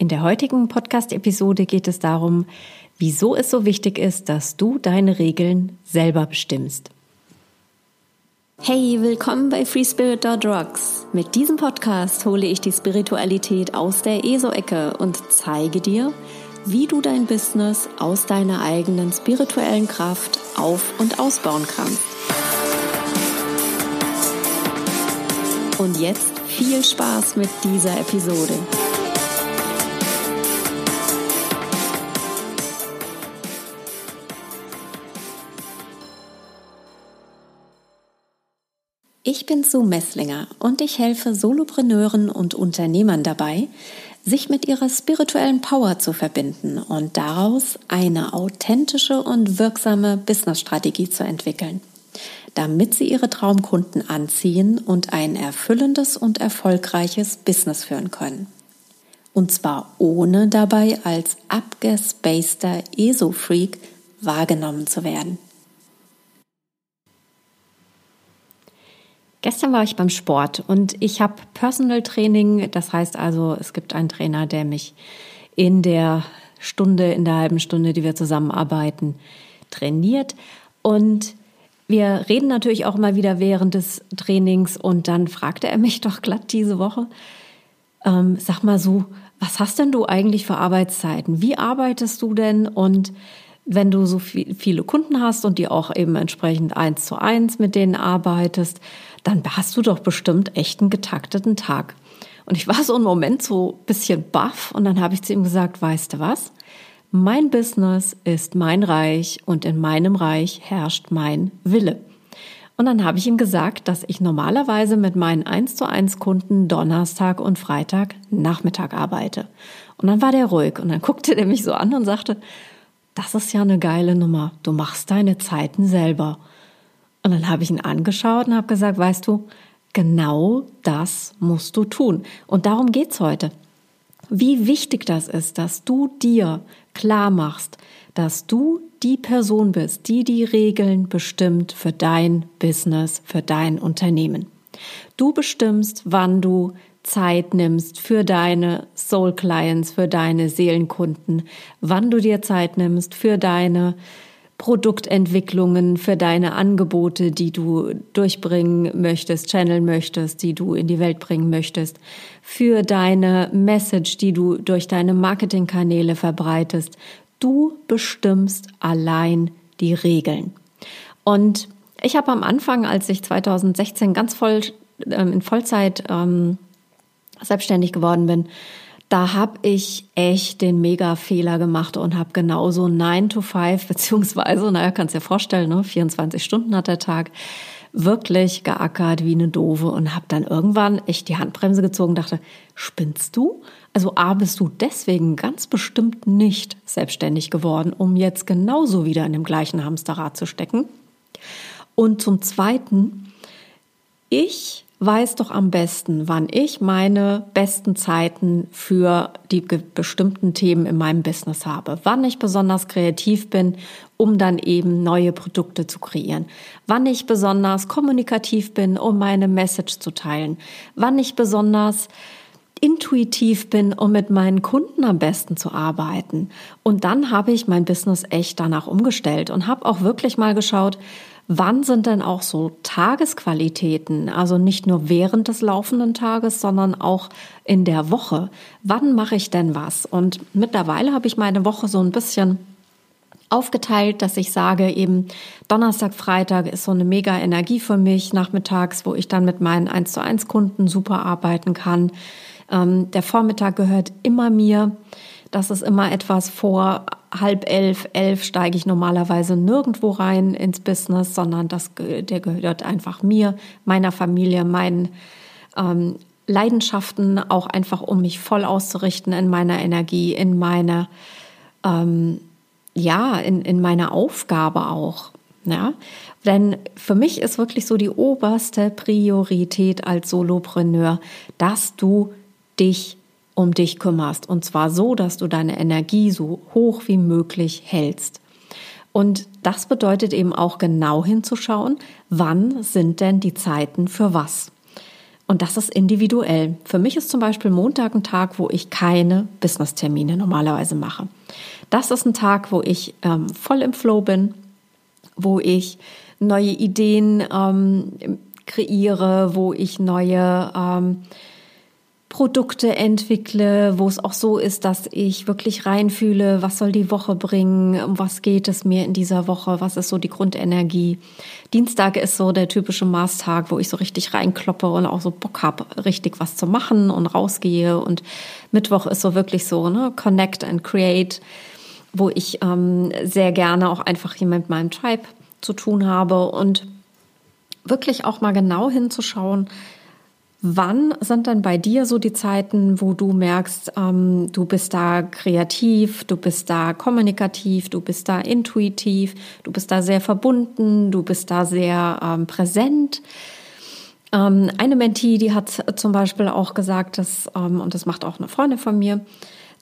In der heutigen Podcast-Episode geht es darum, wieso es so wichtig ist, dass du deine Regeln selber bestimmst. Hey, willkommen bei FreeSpirit.rocks. Mit diesem Podcast hole ich die Spiritualität aus der ESO-Ecke und zeige dir, wie du dein Business aus deiner eigenen spirituellen Kraft auf- und ausbauen kannst. Und jetzt viel Spaß mit dieser Episode. Ich bin Sue Messlinger und ich helfe Solopreneuren und Unternehmern dabei, sich mit ihrer spirituellen Power zu verbinden und daraus eine authentische und wirksame Businessstrategie zu entwickeln, damit sie ihre Traumkunden anziehen und ein erfüllendes und erfolgreiches Business führen können. Und zwar ohne dabei als abgespaceter ESO-Freak wahrgenommen zu werden. Gestern war ich beim Sport und ich habe Personal Training. Das heißt also, es gibt einen Trainer, der mich in der Stunde, in der halben Stunde, die wir zusammenarbeiten, trainiert. Und wir reden natürlich auch immer wieder während des Trainings und dann fragte er mich doch glatt diese Woche, ähm, sag mal so, was hast denn du eigentlich für Arbeitszeiten? Wie arbeitest du denn? Und wenn du so viel, viele Kunden hast und die auch eben entsprechend eins zu eins mit denen arbeitest, dann hast du doch bestimmt echt einen getakteten Tag. Und ich war so einen Moment so ein bisschen baff und dann habe ich zu ihm gesagt, weißt du was? Mein Business ist mein Reich und in meinem Reich herrscht mein Wille. Und dann habe ich ihm gesagt, dass ich normalerweise mit meinen 1 zu 1 Kunden Donnerstag und Freitag Nachmittag arbeite. Und dann war der ruhig und dann guckte der mich so an und sagte, das ist ja eine geile Nummer. Du machst deine Zeiten selber. Und dann habe ich ihn angeschaut und habe gesagt, weißt du, genau das musst du tun. Und darum geht's heute. Wie wichtig das ist, dass du dir klar machst, dass du die Person bist, die die Regeln bestimmt für dein Business, für dein Unternehmen. Du bestimmst, wann du Zeit nimmst für deine Soul Clients, für deine Seelenkunden, wann du dir Zeit nimmst für deine Produktentwicklungen, für deine Angebote, die du durchbringen möchtest, channeln möchtest, die du in die Welt bringen möchtest, für deine Message, die du durch deine Marketingkanäle verbreitest. Du bestimmst allein die Regeln. Und ich habe am Anfang, als ich 2016 ganz voll ähm, in Vollzeit ähm, selbstständig geworden bin, da habe ich echt den Mega-Fehler gemacht und habe genauso 9 to 5, beziehungsweise, naja, kannst dir vorstellen, ne, 24 Stunden hat der Tag, wirklich geackert wie eine Dove und habe dann irgendwann echt die Handbremse gezogen dachte, spinnst du? Also A, bist du deswegen ganz bestimmt nicht selbstständig geworden, um jetzt genauso wieder in dem gleichen Hamsterrad zu stecken. Und zum Zweiten, ich weiß doch am besten, wann ich meine besten Zeiten für die bestimmten Themen in meinem Business habe, wann ich besonders kreativ bin, um dann eben neue Produkte zu kreieren, wann ich besonders kommunikativ bin, um meine Message zu teilen, wann ich besonders intuitiv bin, um mit meinen Kunden am besten zu arbeiten. Und dann habe ich mein Business echt danach umgestellt und habe auch wirklich mal geschaut, Wann sind denn auch so Tagesqualitäten, also nicht nur während des laufenden Tages, sondern auch in der Woche? Wann mache ich denn was? Und mittlerweile habe ich meine Woche so ein bisschen aufgeteilt, dass ich sage, eben Donnerstag, Freitag ist so eine mega Energie für mich nachmittags, wo ich dann mit meinen 1 zu 1 Kunden super arbeiten kann. Ähm, der Vormittag gehört immer mir. Das ist immer etwas vor halb elf, elf steige ich normalerweise nirgendwo rein ins Business, sondern das, der gehört einfach mir, meiner Familie, meinen ähm, Leidenschaften, auch einfach um mich voll auszurichten in meiner Energie, in meiner, ähm, ja, in, in meiner Aufgabe auch. Ja, denn für mich ist wirklich so die oberste Priorität als Solopreneur, dass du dich um dich kümmerst. Und zwar so, dass du deine Energie so hoch wie möglich hältst. Und das bedeutet eben auch genau hinzuschauen, wann sind denn die Zeiten für was. Und das ist individuell. Für mich ist zum Beispiel Montag ein Tag, wo ich keine Business-Termine normalerweise mache. Das ist ein Tag, wo ich ähm, voll im Flow bin, wo ich neue Ideen ähm, kreiere, wo ich neue ähm, Produkte entwickle, wo es auch so ist, dass ich wirklich reinfühle, was soll die Woche bringen, um was geht es mir in dieser Woche, was ist so die Grundenergie. Dienstag ist so der typische Mars-Tag, wo ich so richtig reinkloppe und auch so Bock habe, richtig was zu machen und rausgehe. Und Mittwoch ist so wirklich so, ne, Connect and Create, wo ich ähm, sehr gerne auch einfach hier mit meinem Tribe zu tun habe und wirklich auch mal genau hinzuschauen, Wann sind denn bei dir so die Zeiten, wo du merkst, ähm, du bist da kreativ, du bist da kommunikativ, du bist da intuitiv, du bist da sehr verbunden, du bist da sehr ähm, präsent? Ähm, eine Mentee, die hat zum Beispiel auch gesagt, dass, ähm, und das macht auch eine Freundin von mir,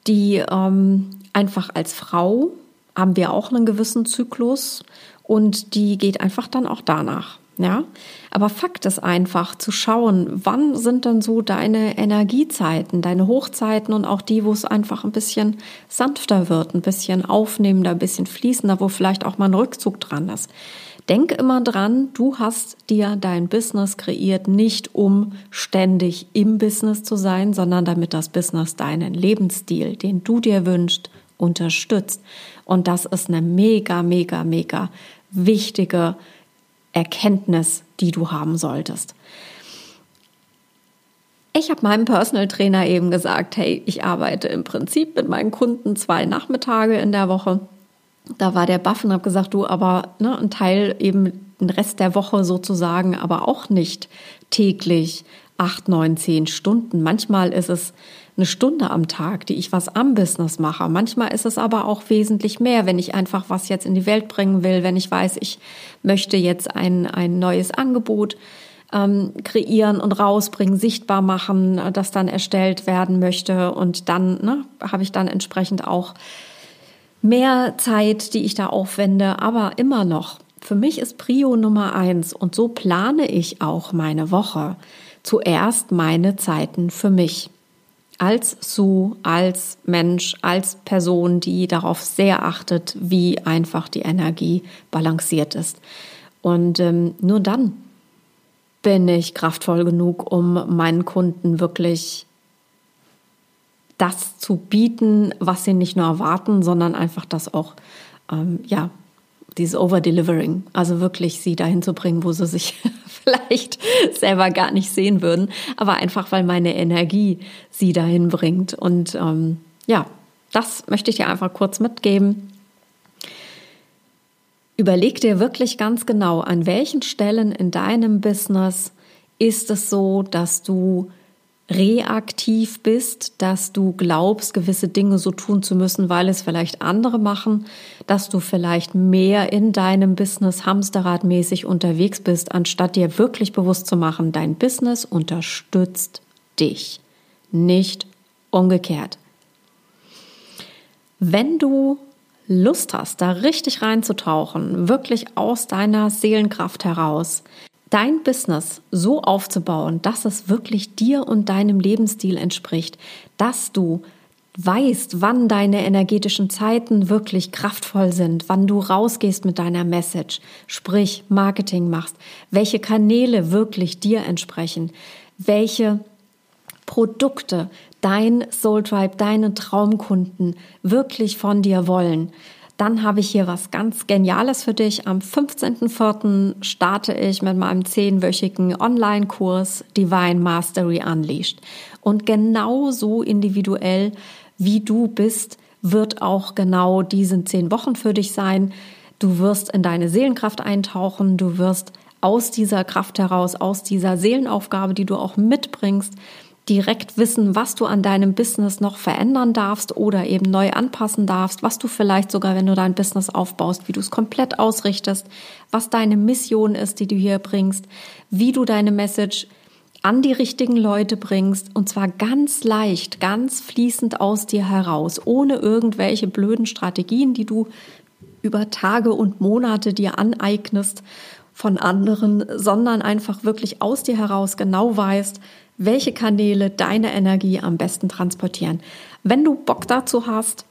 die ähm, einfach als Frau haben wir auch einen gewissen Zyklus und die geht einfach dann auch danach. Ja, aber Fakt ist einfach zu schauen, wann sind denn so deine Energiezeiten, deine Hochzeiten und auch die, wo es einfach ein bisschen sanfter wird, ein bisschen aufnehmender, ein bisschen fließender, wo vielleicht auch mal ein Rückzug dran ist. Denk immer dran, du hast dir dein Business kreiert, nicht um ständig im Business zu sein, sondern damit das Business deinen Lebensstil, den du dir wünschst, unterstützt. Und das ist eine mega, mega, mega wichtige Erkenntnis, die du haben solltest. Ich habe meinem Personal Trainer eben gesagt, hey, ich arbeite im Prinzip mit meinen Kunden zwei Nachmittage in der Woche. Da war der Buff und habe gesagt, du, aber ne, ein Teil eben den Rest der Woche sozusagen, aber auch nicht täglich acht, neun, zehn Stunden. Manchmal ist es eine Stunde am Tag, die ich was am Business mache. Manchmal ist es aber auch wesentlich mehr, wenn ich einfach was jetzt in die Welt bringen will, wenn ich weiß, ich möchte jetzt ein, ein neues Angebot ähm, kreieren und rausbringen, sichtbar machen, das dann erstellt werden möchte. Und dann ne, habe ich dann entsprechend auch mehr Zeit, die ich da aufwende, aber immer noch. Für mich ist Prio Nummer eins und so plane ich auch meine Woche. Zuerst meine Zeiten für mich als Sue, als Mensch, als Person, die darauf sehr achtet, wie einfach die Energie balanciert ist. Und ähm, nur dann bin ich kraftvoll genug, um meinen Kunden wirklich das zu bieten, was sie nicht nur erwarten, sondern einfach das auch ähm, ja dieses Overdelivering, also wirklich sie dahin zu bringen, wo sie sich vielleicht selber gar nicht sehen würden, aber einfach weil meine Energie sie dahin bringt. Und ähm, ja, das möchte ich dir einfach kurz mitgeben. Überleg dir wirklich ganz genau, an welchen Stellen in deinem Business ist es so, dass du reaktiv bist, dass du glaubst, gewisse Dinge so tun zu müssen, weil es vielleicht andere machen, dass du vielleicht mehr in deinem Business hamsterradmäßig unterwegs bist, anstatt dir wirklich bewusst zu machen, dein Business unterstützt dich, nicht umgekehrt. Wenn du Lust hast, da richtig reinzutauchen, wirklich aus deiner Seelenkraft heraus, dein Business so aufzubauen, dass es wirklich dir und deinem Lebensstil entspricht, dass du weißt, wann deine energetischen Zeiten wirklich kraftvoll sind, wann du rausgehst mit deiner Message, sprich Marketing machst, welche Kanäle wirklich dir entsprechen, welche Produkte dein Soul Tribe, deine Traumkunden wirklich von dir wollen dann habe ich hier was ganz Geniales für dich. Am 15.04. starte ich mit meinem zehnwöchigen Online-Kurs Divine Mastery Unleashed. Und genau so individuell wie du bist, wird auch genau diesen zehn Wochen für dich sein. Du wirst in deine Seelenkraft eintauchen, du wirst aus dieser Kraft heraus, aus dieser Seelenaufgabe, die du auch mitbringst, direkt wissen, was du an deinem Business noch verändern darfst oder eben neu anpassen darfst, was du vielleicht sogar, wenn du dein Business aufbaust, wie du es komplett ausrichtest, was deine Mission ist, die du hier bringst, wie du deine Message an die richtigen Leute bringst und zwar ganz leicht, ganz fließend aus dir heraus, ohne irgendwelche blöden Strategien, die du über Tage und Monate dir aneignest von anderen, sondern einfach wirklich aus dir heraus genau weißt, welche Kanäle deine Energie am besten transportieren. Wenn du Bock dazu hast,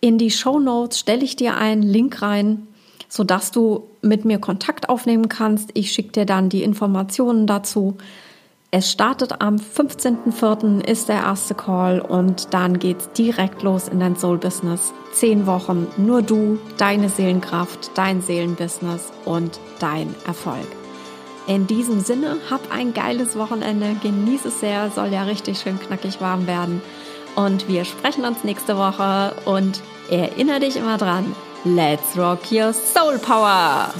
in die Show Notes stelle ich dir einen Link rein, sodass du mit mir Kontakt aufnehmen kannst. Ich schicke dir dann die Informationen dazu. Es startet am 15.04. ist der erste Call und dann geht's direkt los in dein Soul Business. Zehn Wochen, nur du, deine Seelenkraft, dein Seelenbusiness und dein Erfolg. In diesem Sinne, hab ein geiles Wochenende, genieße es sehr, soll ja richtig schön knackig warm werden. Und wir sprechen uns nächste Woche und erinnere dich immer dran, let's rock your soul power!